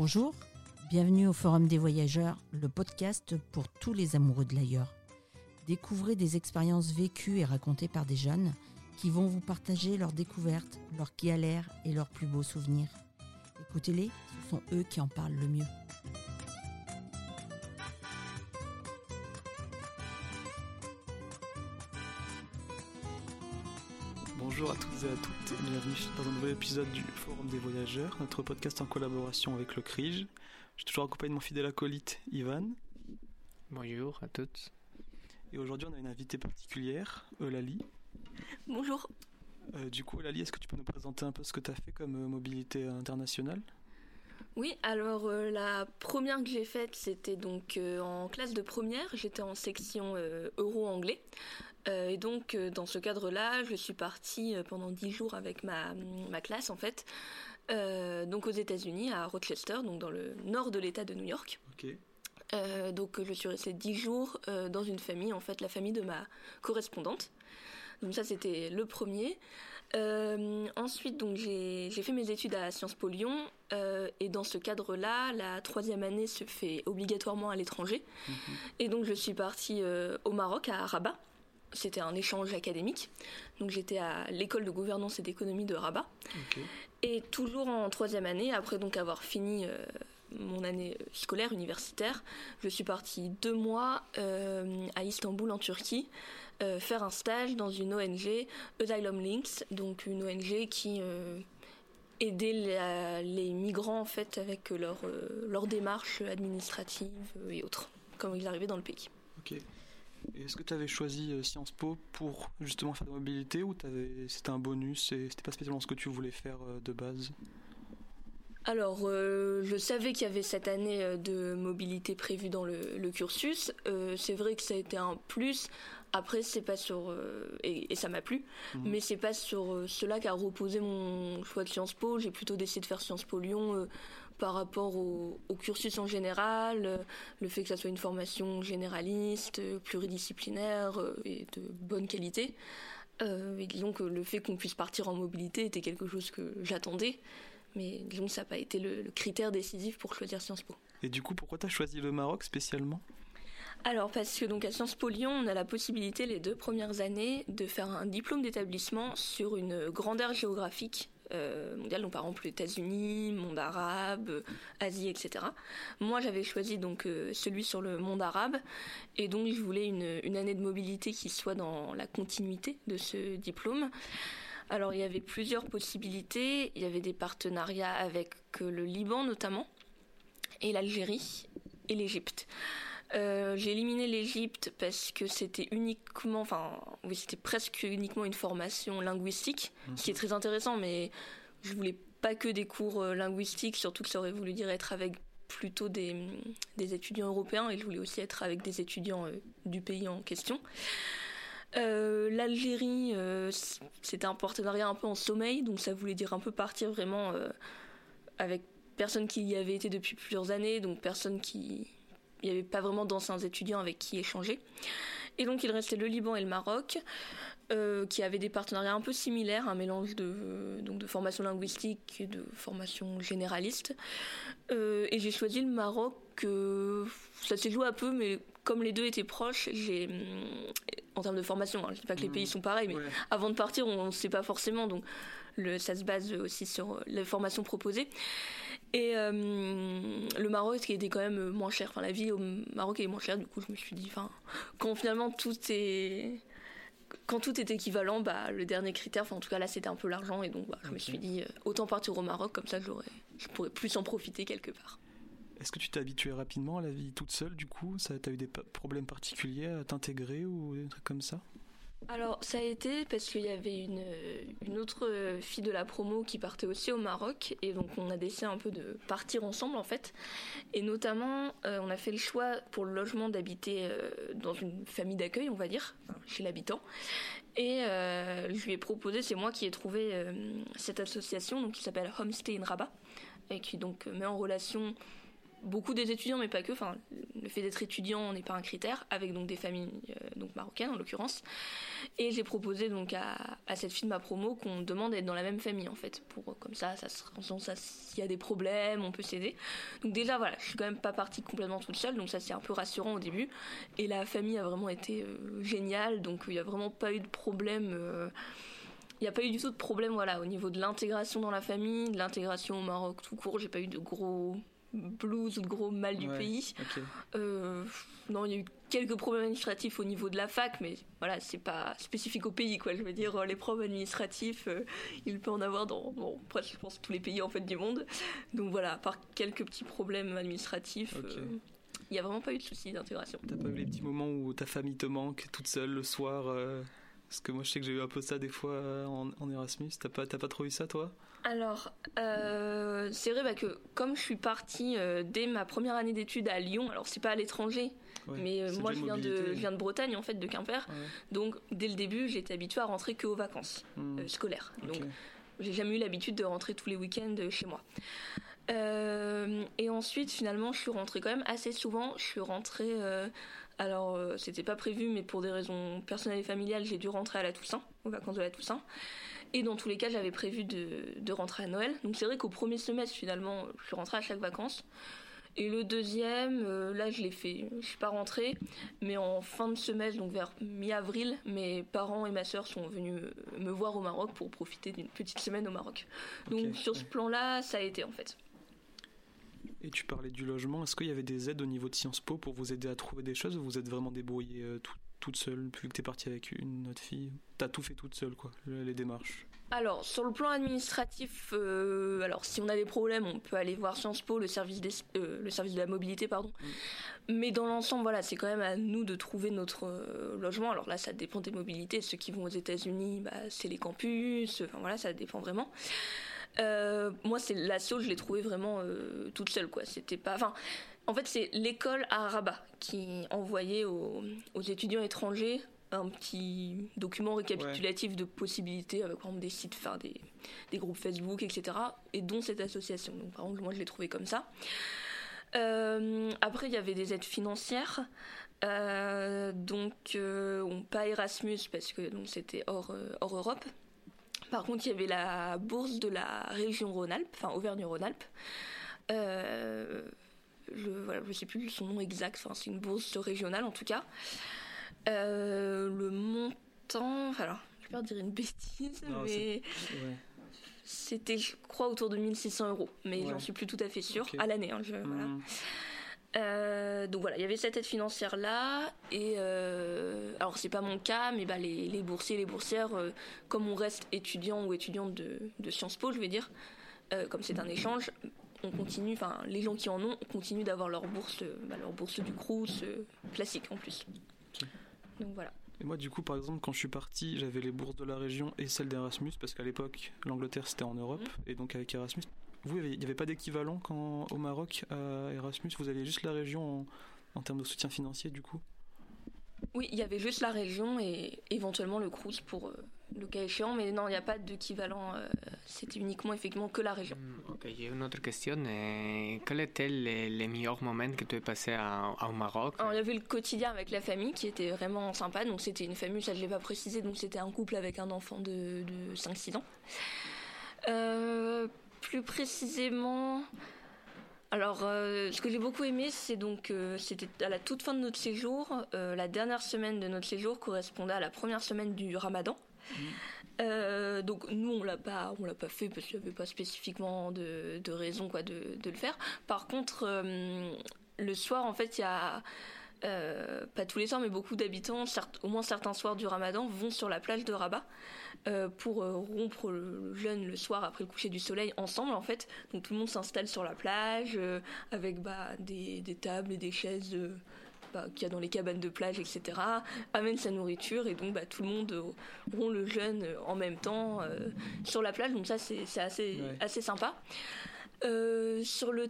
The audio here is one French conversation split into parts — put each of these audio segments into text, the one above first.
Bonjour, bienvenue au Forum des Voyageurs, le podcast pour tous les amoureux de l'ailleurs. Découvrez des expériences vécues et racontées par des jeunes qui vont vous partager leurs découvertes, leurs galères et leurs plus beaux souvenirs. Écoutez-les, ce sont eux qui en parlent le mieux. À toutes et à toutes et bienvenue dans un nouvel épisode du Forum des Voyageurs, notre podcast en collaboration avec le CRIJ. Je suis toujours accompagné de mon fidèle acolyte Ivan. Bonjour à toutes. Et aujourd'hui on a une invitée particulière, Eulalie. Bonjour. Euh, du coup Eulalie, est-ce que tu peux nous présenter un peu ce que tu as fait comme euh, mobilité internationale? Oui, alors euh, la première que j'ai faite, c'était donc euh, en classe de première. J'étais en section euh, euro-anglais. Euh, et donc, euh, dans ce cadre-là, je suis partie euh, pendant dix jours avec ma, ma classe, en fait, donc aux États-Unis, à Rochester, donc dans le nord de l'État de New York. Euh, donc, je suis restée dix jours euh, dans une famille, en fait, la famille de ma correspondante. Donc ça, c'était le premier. Euh, ensuite, donc j'ai fait mes études à Sciences Po Lyon, et dans ce cadre-là, la troisième année se fait obligatoirement à l'étranger. Et donc, je suis partie au Maroc, à Rabat. C'était un échange académique. Donc, j'étais à l'école de gouvernance et d'économie de Rabat. Et toujours en troisième année, après donc avoir fini euh, mon année scolaire universitaire, je suis partie deux mois euh, à Istanbul en Turquie euh, faire un stage dans une ONG, Asylum Links, donc une ONG qui euh, aidait la- les migrants en fait avec leur, euh, leur démarche administrative et autres, quand ils arrivaient dans le pays. Ok. Est-ce que tu avais choisi euh, Sciences Po pour justement faire de la mobilité ou c'était un bonus et c'était pas spécialement ce que tu voulais faire euh, de base? Alors, euh, je savais qu'il y avait cette année de mobilité prévue dans le, le cursus. Euh, c'est vrai que ça a été un plus. Après, c'est pas sur euh, et, et ça m'a plu, Mhm. mais c'est pas sur cela qu'a reposé mon choix de Sciences Po. J'ai plutôt décidé de faire Sciences Po Lyon par rapport au, au cursus en général, euh, le fait que ça soit une formation généraliste, euh, pluridisciplinaire euh, et de bonne qualité. Euh, et disons que le fait qu'on puisse partir en mobilité était quelque chose que j'attendais. Mais disons que ça n'a pas été le, le critère décisif pour choisir Sciences Po. Et du coup, pourquoi t'as choisi le Maroc spécialement? Alors, parce que donc à Sciences Po Lyon, on a la possibilité les deux premières années de faire un diplôme d'établissement sur une grande aire géographique euh, mondiale, donc par exemple les États-Unis, monde arabe, Asie, etc. Moi, j'avais choisi donc euh, celui sur le monde arabe, et donc je voulais une, une année de mobilité qui soit dans la continuité de ce diplôme. Alors, il y avait plusieurs possibilités. Il y avait des partenariats avec euh, le Liban notamment, et l'Algérie, et l'Égypte. Euh, j'ai éliminé l'Égypte parce que c'était uniquement, enfin, oui, c'était presque uniquement une formation linguistique, ce qui est très intéressant, mais je voulais pas que des cours euh, linguistiques, surtout que ça aurait voulu dire être avec plutôt des, des étudiants européens, et je voulais aussi être avec des étudiants euh, du pays en question. Euh, L'Algérie, c'était un partenariat un peu en sommeil, donc ça voulait dire un peu partir vraiment avec personne qui y avait été depuis plusieurs années, donc personne qui... Il n'y avait pas vraiment d'anciens étudiants avec qui échanger. Et donc il restait le Liban et le Maroc, euh, qui avaient des partenariats un peu similaires, un mélange de, donc de formation linguistique et de formation généraliste. Euh, et j'ai choisi le Maroc, euh, ça s'est joué un peu, mais comme les deux étaient proches, j'ai... En termes de formation, hein, je dis pas que les Mhm. pays sont pareils, mais Ouais. avant de partir, on ne sait pas forcément, donc le, ça se base aussi sur les formations proposées. Et euh, le Maroc qui était quand même moins cher, enfin la vie au Maroc est moins chère, du coup je me suis dit, enfin, quand finalement tout est. Quand tout est équivalent, bah, le dernier critère, enfin en tout cas là c'était un peu l'argent, et donc bah, je me suis dit, euh, autant partir au Maroc, comme ça j'aurais, je pourrais plus en profiter quelque part. Est-ce que tu t'es habitué rapidement à la vie toute seule du coup? Ça, T'as eu des problèmes particuliers à t'intégrer ou des trucs comme ça? Alors, ça a été parce qu'il y avait une, autre fille de la promo qui partait aussi au Maroc, et donc on a décidé un peu de partir ensemble en fait. Et notamment, euh, on a fait le choix pour le logement d'habiter euh, dans une famille d'accueil, on va dire, chez l'habitant. Et euh, je lui ai proposé, c'est moi qui ai trouvé cette association donc, qui s'appelle Homestay in Rabat, et qui donc met en relation beaucoup des étudiants, mais pas que. Enfin, le fait d'être étudiant n'est pas un critère, avec donc des familles euh, donc marocaines en l'occurrence. Et j'ai proposé donc à, cette fille de ma promo qu'on demande d'être dans la même famille en fait, pour comme ça, ça, ça s'il y a des problèmes, on peut s'aider. Donc déjà voilà, je suis quand même pas partie complètement toute seule, donc ça c'est un peu rassurant au début. Et la famille a vraiment été euh, géniale, donc il n'y a vraiment pas eu de problème. Euh, il n'y a pas eu du tout de problème voilà, au niveau de l'intégration dans la famille, de l'intégration au Maroc tout court. J'ai pas eu de gros blues ou de gros mal du pays. Euh, non, il y a eu quelques problèmes administratifs au niveau de la fac, mais voilà, c'est pas spécifique au pays, quoi. Je veux dire, les problèmes administratifs, euh, il peut en avoir dans, bon, presque, je pense, tous les pays en fait du monde. Donc voilà, à part quelques petits problèmes administratifs. Euh, il n'y a vraiment pas eu de soucis d'intégration. T'as pas eu les petits moments où ta famille te manque toute seule le soir Parce que moi je sais que j'ai eu un peu ça des fois en, en Erasmus. T'as pas, pas trop eu ça toi? Alors, euh, c'est vrai bah, que comme je suis partie euh, dès ma première année d'études à Lyon, alors c'est pas à l'étranger, mais euh, moi je viens, de, viens de Bretagne en fait, de Quimper, donc dès le début j'étais habituée à rentrer que aux vacances hmm. scolaires. Donc j'ai jamais eu l'habitude de rentrer tous les week-ends chez moi. et ensuite finalement je suis rentrée quand même assez souvent, je suis rentrée... alors, c'était pas prévu, mais pour des raisons personnelles et familiales, j'ai dû rentrer à la Toussaint, aux vacances de la Toussaint. Et dans tous les cas, j'avais prévu de, rentrer à Noël. Donc c'est vrai qu'au premier semestre, finalement, je suis rentrée à chaque vacances. Et le deuxième, euh, là, je l'ai fait. Je suis pas rentrée, mais en fin de semestre, donc vers mi-avril, mes parents et ma sœur sont venus me voir au Maroc pour profiter d'une petite semaine au Maroc. Donc sur ce plan-là, ça a été en fait. Et tu parlais du logement. Est-ce qu'il y avait des aides au niveau de Sciences Po pour vous aider à trouver des choses ou vous êtes vraiment débrouillé euh, tout, toute seule, vu que tu es partie avec une autre fille? T'as tout fait toute seule, quoi, les démarches alors, sur le plan administratif, euh, alors si on a des problèmes, on peut aller voir Sciences Po, le service, euh, le service de la mobilité, pardon. Mm. Mais dans l'ensemble, voilà, c'est quand même à nous de trouver notre logement. Alors là, ça dépend des mobilités. Ceux qui vont aux États-Unis, bah, c'est les campus. Enfin voilà, ça dépend vraiment. Moi, c'est l'assaut, je l'ai trouvé vraiment toute seule, quoi. C'était pas, enfin, en fait, c'est l'école à Rabat qui envoyait aux, aux, étudiants étrangers un petit document récapitulatif de possibilités, avec par exemple des sites, faire des, des, groupes Facebook, etc. Et dont cette association. Donc, par exemple, moi, je l'ai trouvé comme ça. Euh, après, il y avait des aides financières. Euh, donc, euh, pas Erasmus parce que c'était hors, hors Europe. Par contre, il y avait la bourse de la région Rhône-Alpes, enfin Auvergne-Rhône-Alpes. Euh, je voilà, je sais plus son nom exact, enfin, c'est une bourse régionale en tout cas. Euh, le montant, alors je vais pas dire une bêtise, mais c'était je crois autour de 1600 euros, mais j'en suis plus tout à fait sûre, à l'année. Hein, hmm. Euh, donc voilà, il y avait cette aide financière là, et euh, alors c'est pas mon cas, mais bah, les, les boursiers les boursières, euh, comme on reste étudiant ou étudiante de, de Sciences Po, je vais dire, comme c'est un échange, on continue, enfin les gens qui en ont continuent d'avoir leur bourse, bah, leur bourse du Crous euh, classique en plus. Donc voilà. Et moi, du coup, par exemple, quand je suis parti, j'avais les bourses de la région et celles d'Erasmus, parce qu'à l'époque, l'Angleterre c'était en Europe, mmh. et donc avec Erasmus. Vous, il n'y avait pas d'équivalent quand au Maroc à Erasmus? Vous aviez juste la région en, en termes de soutien financier, du coup? Oui, il y avait juste la région et éventuellement le Crous pour euh, le cas échéant, mais non, il n'y a pas d'équivalent. Euh, c'était uniquement effectivement que la région. Mm, ok, j'ai une autre question. quel était les, meilleurs moments que tu as passé au Maroc? Il y avait le quotidien avec la famille qui était vraiment sympa. Donc c'était une famille, ça je ne l'ai pas précisé, donc c'était un couple avec un enfant de, 5-6 ans. Euh, plus précisément, alors, euh, ce que j'ai beaucoup aimé, c'est donc, c'était à la toute fin de notre séjour, la dernière semaine de notre séjour correspondait à la première semaine du Ramadan. Euh, donc nous on l'a pas on l'a pas fait parce qu'il n'y avait pas spécifiquement de, de raison quoi de, de, le faire. Par contre euh, le soir en fait il y a euh, pas tous les soirs mais beaucoup d'habitants au moins certains soirs du Ramadan vont sur la plage de Rabat pour rompre le jeûne le soir après le coucher du soleil ensemble en fait. Donc tout le monde s'installe sur la plage avec bah, des, des, tables et des chaises bah, qu'il y a dans les cabanes de plage, etc., amène sa nourriture et donc bah, tout le monde rompt le jeûne en même temps euh, sur la plage. Donc ça, c'est assez, assez sympa. Euh, sur le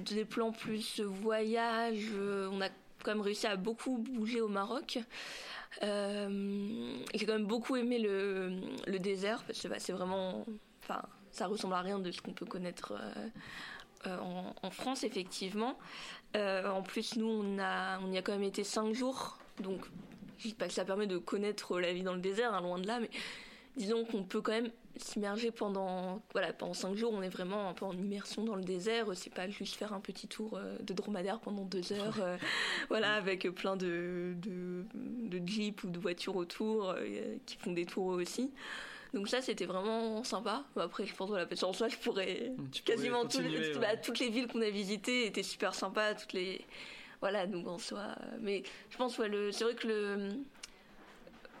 des plans plus voyage, euh, on a quand même réussi à beaucoup bouger au Maroc. J'ai quand même beaucoup aimé le, désert parce que bah, c'est vraiment, enfin, ça ressemble à rien de ce qu'on peut connaître en, France, effectivement. en plus, nous, on, a, on y a quand même été cinq jours. Donc, je dis pas que ça permet de connaître la vie dans le désert, hein, loin de là, mais disons qu'on peut quand même s'immerger pendant voilà pendant cinq jours on est vraiment un peu en immersion dans le désert c'est pas juste faire un petit tour euh, de dromadaire pendant deux heures euh, voilà avec plein de, de, de jeeps ou de voitures autour euh, qui font des tours aussi. Donc ça c'était vraiment sympa. Après je pense que la en soi je pourrais quasiment bah, toutes les villes qu'on a visitées étaient super sympas toutes les voilà donc en soi mais je pense ouais, c'est vrai que le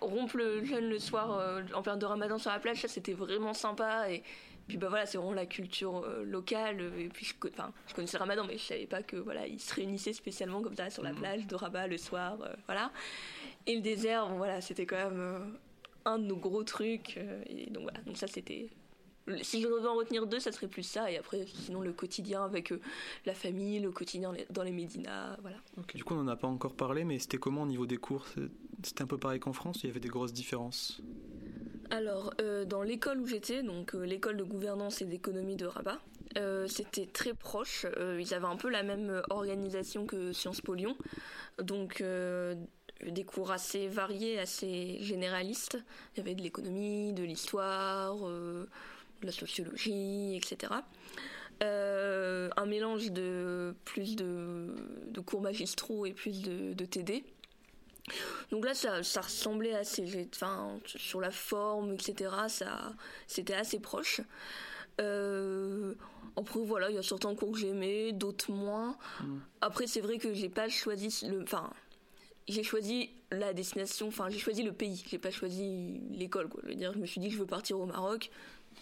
rompre le jeûne le soir euh, en période de ramadan sur la plage, ça c'était vraiment sympa. Et puis bah voilà, c'est vraiment la culture euh, locale. Et puis je, enfin, je connaissais le ramadan, mais je savais pas que voilà, ils se réunissaient spécialement comme ça sur la mhm. plage de Rabat le soir. Euh, voilà. Et le désert, bon voilà, c'était quand même un de nos gros trucs. et donc voilà, donc ça c'était si je devais en retenir deux, ça serait plus ça. Et après, sinon, le quotidien avec euh, la famille, le quotidien dans les médinas, voilà. Du coup, on n'en a pas encore parlé, mais c'était comment au niveau des cours? C'était un peu pareil qu'en France Il y avait des grosses différences? Alors, euh, dans l'école où j'étais, donc euh, l'école de gouvernance et d'économie de Rabat, c'était très proche. ils avaient un peu la même organisation que Sciences Po Lyon. Donc, des cours assez variés, assez généralistes. Il y avait de l'économie, de l'histoire de la sociologie, etc. Euh, un mélange de plus de, cours magistraux et plus de, TD. Donc là, ça, ressemblait assez, enfin, sur la forme, etc. Ça, c'était assez proche. Euh, après, voilà, il y a certains cours que j'aimais, d'autres moins. Mm. Après, c'est vrai que j'ai pas choisi le, enfin, j'ai choisi la destination, enfin, j'ai choisi le pays. J'ai pas choisi l'école, quoi. Je veux dire, je me suis dit que je veux partir au Maroc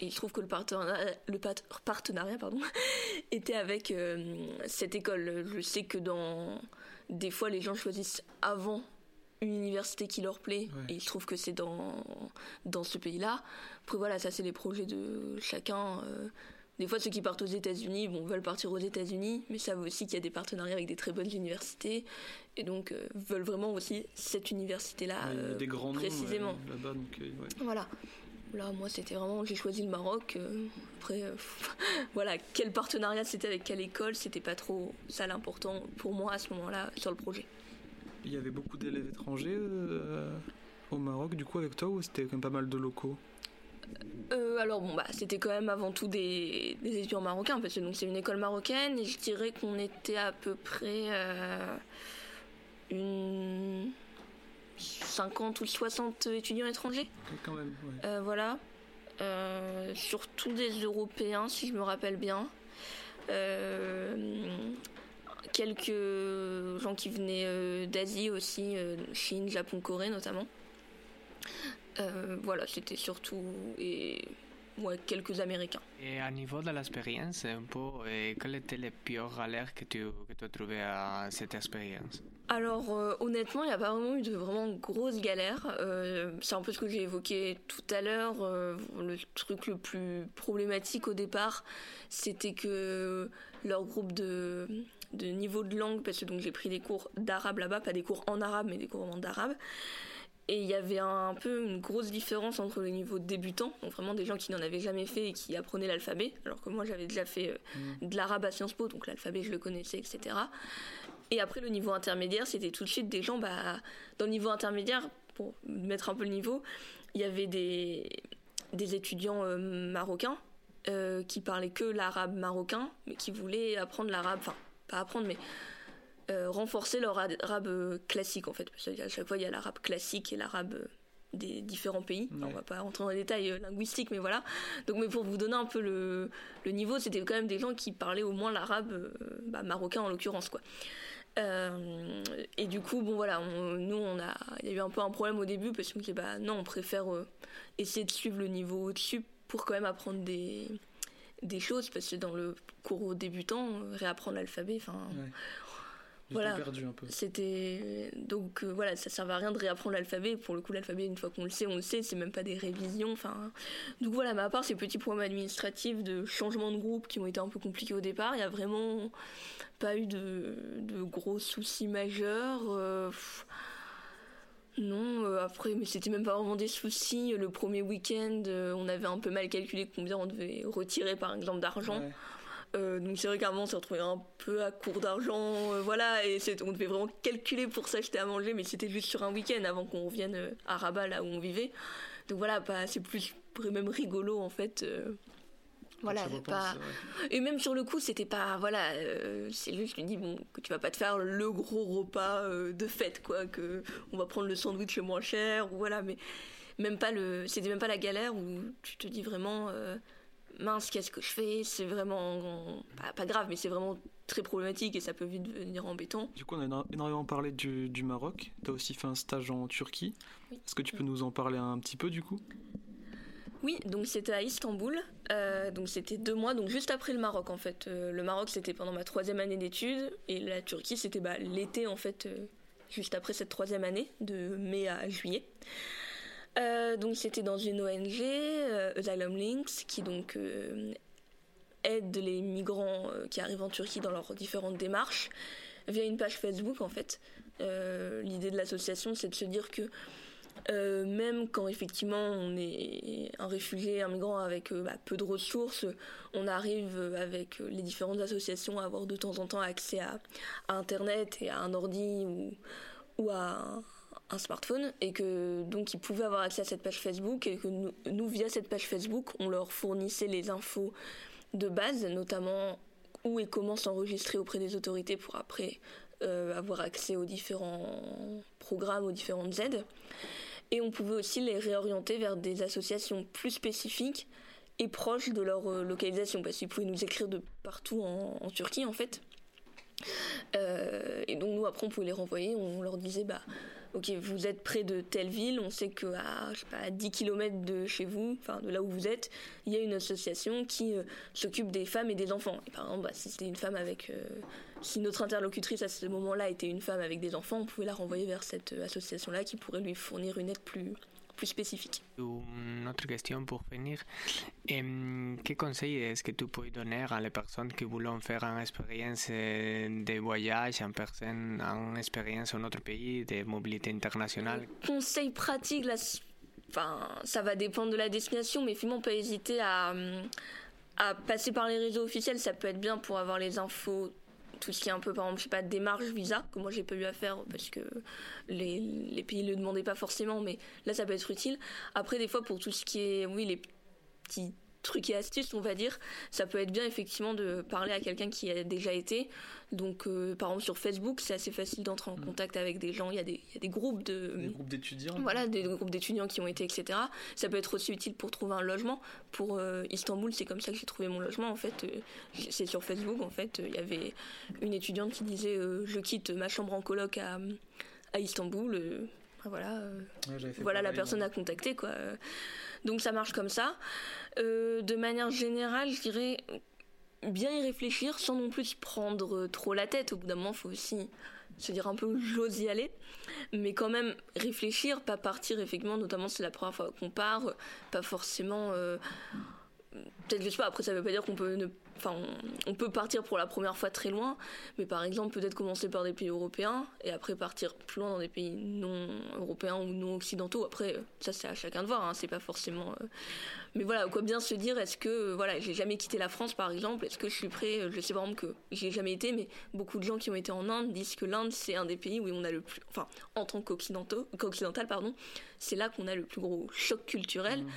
et je trouve que le partenariat, le partenariat pardon, était avec euh, cette école. Je sais que dans des fois les gens choisissent avant une université qui leur plaît et je trouve que c'est dans dans ce pays-là. Après voilà, ça c'est les projets de chacun. Euh. des fois, ceux qui partent aux États-Unis, bon, veulent partir aux États-Unis, mais savent aussi qu'il y a des partenariats avec des très bonnes universités, et donc euh, veulent vraiment aussi cette université-là des grands précisément. là-bas, donc voilà. Là, moi, c'était vraiment, j'ai choisi le Maroc. Euh, après, euh, voilà, quel partenariat c'était avec quelle école, c'était pas trop ça l'important pour moi à ce moment-là sur le projet. Il y avait beaucoup d'élèves étrangers euh, au Maroc, du coup, avec toi, ou c'était quand même pas mal de locaux? Alors bon bah c'était quand même avant tout des, étudiants marocains parce que donc c'est une école marocaine et je dirais qu'on était à peu près une 50 ou 60 étudiants étrangers. Quand même, euh, voilà. Euh, surtout des Européens, si je me rappelle bien. Euh, quelques gens qui venaient d'Asie aussi, Chine, Japon, Corée notamment. voilà, c'était surtout et ouais, quelques Américains. Et à niveau de l'expérience, un peu, quel était le pire galère que tu, que tu as trouvé à cette expérience? Alors euh, honnêtement, il n'y a pas vraiment eu de vraiment grosses galères. Euh, c'est un peu ce que j'ai évoqué tout à l'heure. Euh, le truc le plus problématique au départ, c'était que leur groupe de, de niveau de langue, parce que donc j'ai pris des cours d'arabe là-bas, pas des cours en arabe, mais des cours d'arabe. Et il y avait un, peu une grosse différence entre les niveaux débutants, donc vraiment des gens qui n'en avaient jamais fait et qui apprenaient l'alphabet, alors que moi j'avais déjà fait mmh. de l'arabe à Sciences Po, donc l'alphabet je le connaissais, etc. Et après, le niveau intermédiaire, c'était tout de suite des gens, bah, dans le niveau intermédiaire, pour mettre un peu le niveau, il y avait des, des étudiants euh, marocains euh, qui parlaient que l'arabe marocain, mais qui voulaient apprendre l'arabe, enfin, pas apprendre, mais euh, renforcer leur arabe classique, en fait. Parce qu'à chaque fois, il y a l'arabe classique et l'arabe des différents pays. On va pas rentrer dans les détails linguistiques, mais voilà. Donc, mais pour vous donner un peu le, le niveau, c'était quand même des gens qui parlaient au moins l'arabe bah, marocain en l'occurrence, quoi. Euh, et du coup, bon voilà, nous on a, il y a eu un peu un problème au début parce qu'on disait bah non, on préfère euh, essayer de suivre le niveau au-dessus pour quand même apprendre des choses parce que dans le cours débutant, euh, réapprendre l'alphabet, enfin, voilà, c'était donc voilà, ça servait à rien de réapprendre l'alphabet. Pour le coup, l'alphabet, une fois qu'on le sait, on le sait. C'est même pas des révisions. Enfin, donc voilà, mais à part ces petits problèmes administratifs de changement de groupe qui ont été un peu compliqués au départ, il y a vraiment pas eu de, gros soucis majeurs. Euh, non, euh, après, mais c'était même pas vraiment des soucis. Le premier week-end, euh, on avait un peu mal calculé combien on devait retirer, par exemple, d'argent. Euh, donc c'est vrai qu'à un moment on s'est retrouvé un peu à court d'argent, euh, voilà, et on devait vraiment calculer pour s'acheter à manger, mais c'était juste sur un week-end avant qu'on revienne euh, à Rabat, là où on vivait. Donc voilà, pas, c'est plus même rigolo en fait. voilà, pas... Et même sur le coup, c'était pas. Voilà, c'est juste, je lui dis, bon, que tu vas pas te faire le gros repas de fête, quoi, que on va prendre le sandwich le moins cher, ou voilà, mais même pas le. C'était même pas la galère où tu te dis vraiment mince, qu'est-ce que je fais? C'est vraiment pas, grave, mais c'est vraiment très problématique et ça peut vite devenir embêtant. Du coup, on a énormément parlé du, du Maroc. Tu as aussi fait un stage en Turquie. Est-ce que tu peux nous en parler un petit peu du coup? Oui, donc c'était à Istanbul, euh, donc c'était deux mois, donc juste après le Maroc en fait. Euh, le Maroc c'était pendant ma troisième année d'études et la Turquie c'était bah, l'été en fait, euh, juste après cette troisième année, de mai à juillet. Euh, donc c'était dans une ONG, euh, Asylum Links, qui donc euh, aide les migrants qui arrivent en Turquie dans leurs différentes démarches via une page Facebook en fait. L'idée de l'association c'est de se dire que même quand effectivement on est un réfugié, un migrant avec bah, peu de ressources, on arrive avec les différentes associations à avoir de temps en temps accès à, Internet et à un ordi ou, ou à un smartphone et que donc ils pouvaient avoir accès à cette page Facebook et que nous, via cette page Facebook on leur fournissait les infos de base notamment où et comment s'enregistrer auprès des autorités pour après euh, avoir accès aux différents programmes aux différentes aides. Et on pouvait aussi les réorienter vers des associations plus spécifiques et proches de leur euh, localisation. Parce qu'ils pouvaient nous écrire de partout en, Turquie en fait. Euh, et donc nous après on pouvait les renvoyer. On leur disait bah ok, vous êtes près de telle ville, on sait qu'à à 10 km de chez vous, enfin de là où vous êtes, il y a une association qui euh, s'occupe des femmes et des enfants. Et par exemple, bah, si c'était une femme avec, euh, si notre interlocutrice à ce moment-là était une femme avec des enfants, on pouvait la renvoyer vers cette euh, association-là qui pourrait lui fournir une aide plus plus spécifique. Une autre question pour finir. quel conseil est-ce que tu peux donner à les personnes qui veulent faire une expérience de voyage en personne, une expérience en autre pays, de mobilité internationale Conseil pratique, enfin, ça va dépendre de la destination, mais finalement, pas hésiter à, à passer par les réseaux officiels. Ça peut être bien pour avoir les infos tout ce qui est un peu, par exemple, je sais pas, démarche visa, que moi j'ai pas eu à faire parce que les, les pays le demandaient pas forcément, mais là ça peut être utile. Après, des fois, pour tout ce qui est, oui, les petits trucs et astuces, on va dire, ça peut être bien effectivement de parler à quelqu'un qui a déjà été. Donc, euh, par exemple, sur Facebook, c'est assez facile d'entrer en mm. contact avec des gens. Il y a des, il y a des groupes de. Des groupes d'étudiants. Voilà, des groupes d'étudiants qui ont été, etc. Ça peut être aussi utile pour trouver un logement. Pour euh, Istanbul, c'est comme ça que j'ai trouvé mon logement. En fait, euh, c'est sur Facebook. En fait, il y avait une étudiante qui disait Je quitte ma chambre en coloc à, à Istanbul. Voilà, voilà la personne à contacter, quoi. Donc ça marche comme ça. Euh, de manière générale, je dirais bien y réfléchir sans non plus prendre trop la tête. Au bout d'un moment, il faut aussi se dire un peu j'ose y aller, mais quand même réfléchir, pas partir effectivement, notamment si c'est la première fois qu'on part, pas forcément. Euh, peut-être je sais pas. Après, ça veut pas dire qu'on peut ne enfin, on, peut partir pour la première fois très loin, mais par exemple peut-être commencer par des pays européens et après partir plus loin dans des pays non européens ou non occidentaux. Après, ça c'est à chacun de voir, hein, c'est pas forcément. Euh, mais voilà, quoi bien se dire, est-ce que voilà, j'ai jamais quitté la France par exemple, est-ce que je suis prêt Je sais par exemple que j'ai jamais été, mais beaucoup de gens qui ont été en Inde disent que l'Inde c'est un des pays où on a le plus, enfin en tant qu'occidental pardon, c'est là qu'on a le plus gros choc culturel. Mmh.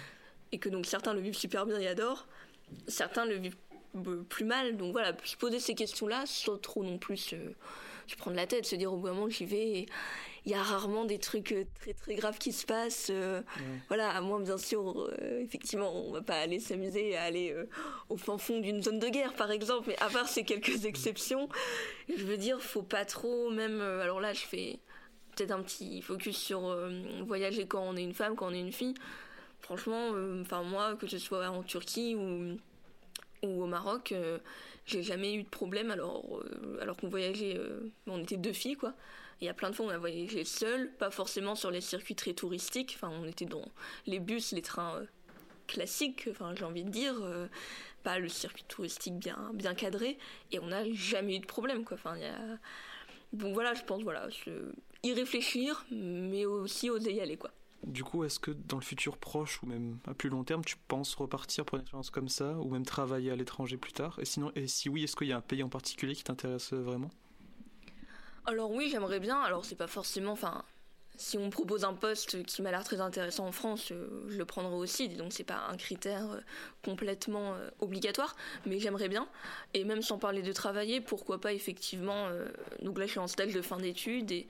Et que donc certains le vivent super bien et adorent, certains le vivent plus mal. Donc voilà, se poser ces questions-là sans trop non plus se, prendre la tête, se dire au bout d'un moment j'y vais. Il y a rarement des trucs euh, très très graves qui se passent. Euh, voilà, à moins bien sûr, euh, effectivement, on va pas aller s'amuser à aller au fin fond d'une zone de guerre par exemple. Mais à part ces quelques exceptions, je veux dire, faut pas trop même. alors là, je fais peut-être un petit focus sur voyager quand on est une femme, quand on est une fille. Franchement, enfin moi, que ce soit en Turquie ou au Maroc, euh, j'ai jamais eu de problème alors, euh, alors qu'on voyageait, euh, on était deux filles quoi. Il y a plein de fois on a voyagé seules, pas forcément sur les circuits très touristiques, enfin on était dans les bus, les trains classiques, enfin j'ai envie de dire, pas le circuit touristique bien, bien cadré, et on n'a jamais eu de problème quoi. Enfin. Donc voilà, je pense voilà, y réfléchir, mais aussi oser y aller quoi. Du coup, est-ce que dans le futur proche ou même à plus long terme, tu penses repartir pour une expérience comme ça ou même travailler à l'étranger plus tard? Et sinon, et si oui, est-ce qu'il y a un pays en particulier qui t'intéresse vraiment? Alors oui, j'aimerais bien. Alors c'est pas forcément, enfin, si on me propose un poste qui m'a l'air très intéressant en France, euh, je le prendrai aussi. Donc c'est pas un critère euh, complètement euh, obligatoire, mais j'aimerais bien. Et même sans parler de travailler, pourquoi pas effectivement. donc là, je suis en stage de fin d'études et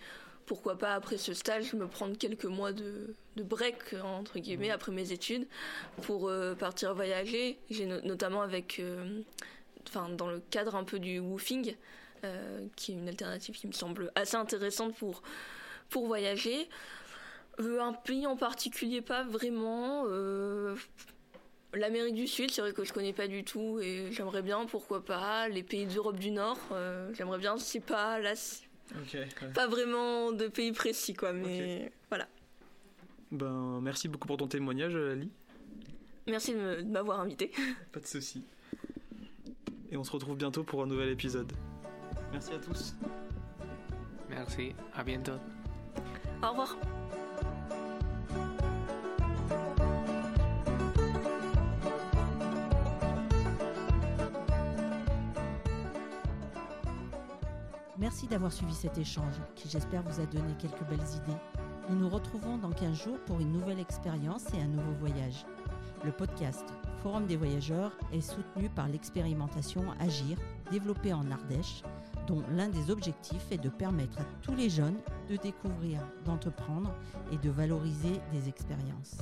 pourquoi pas après ce stage me prendre quelques mois de, break entre guillemets après mes études pour partir voyager. J'ai notamment avec, enfin dans le cadre un peu du woofing, qui est une alternative qui me semble assez intéressante pour pour voyager. Euh, un pays en particulier, pas vraiment. Euh, L'Amérique du Sud, c'est vrai que je connais pas du tout et j'aimerais bien, pourquoi pas. Les pays d'Europe du Nord, euh, j'aimerais bien. C'est pas là, pas vraiment de pays précis, quoi. Mais voilà. Ben, merci beaucoup pour ton témoignage, Ali. Merci de m'avoir invité. Pas de souci. Et on se retrouve bientôt pour un nouvel épisode. Merci à tous. Merci, à bientôt. Au revoir. Merci d'avoir suivi cet échange qui j'espère vous a donné quelques belles idées. Nous nous retrouvons dans 15 jours pour une nouvelle expérience et un nouveau voyage. Le podcast Forum des voyageurs est soutenu par l'expérimentation Agir, développée en Ardèche, dont l'un des objectifs est de permettre à tous les jeunes de découvrir, d'entreprendre et de valoriser des expériences.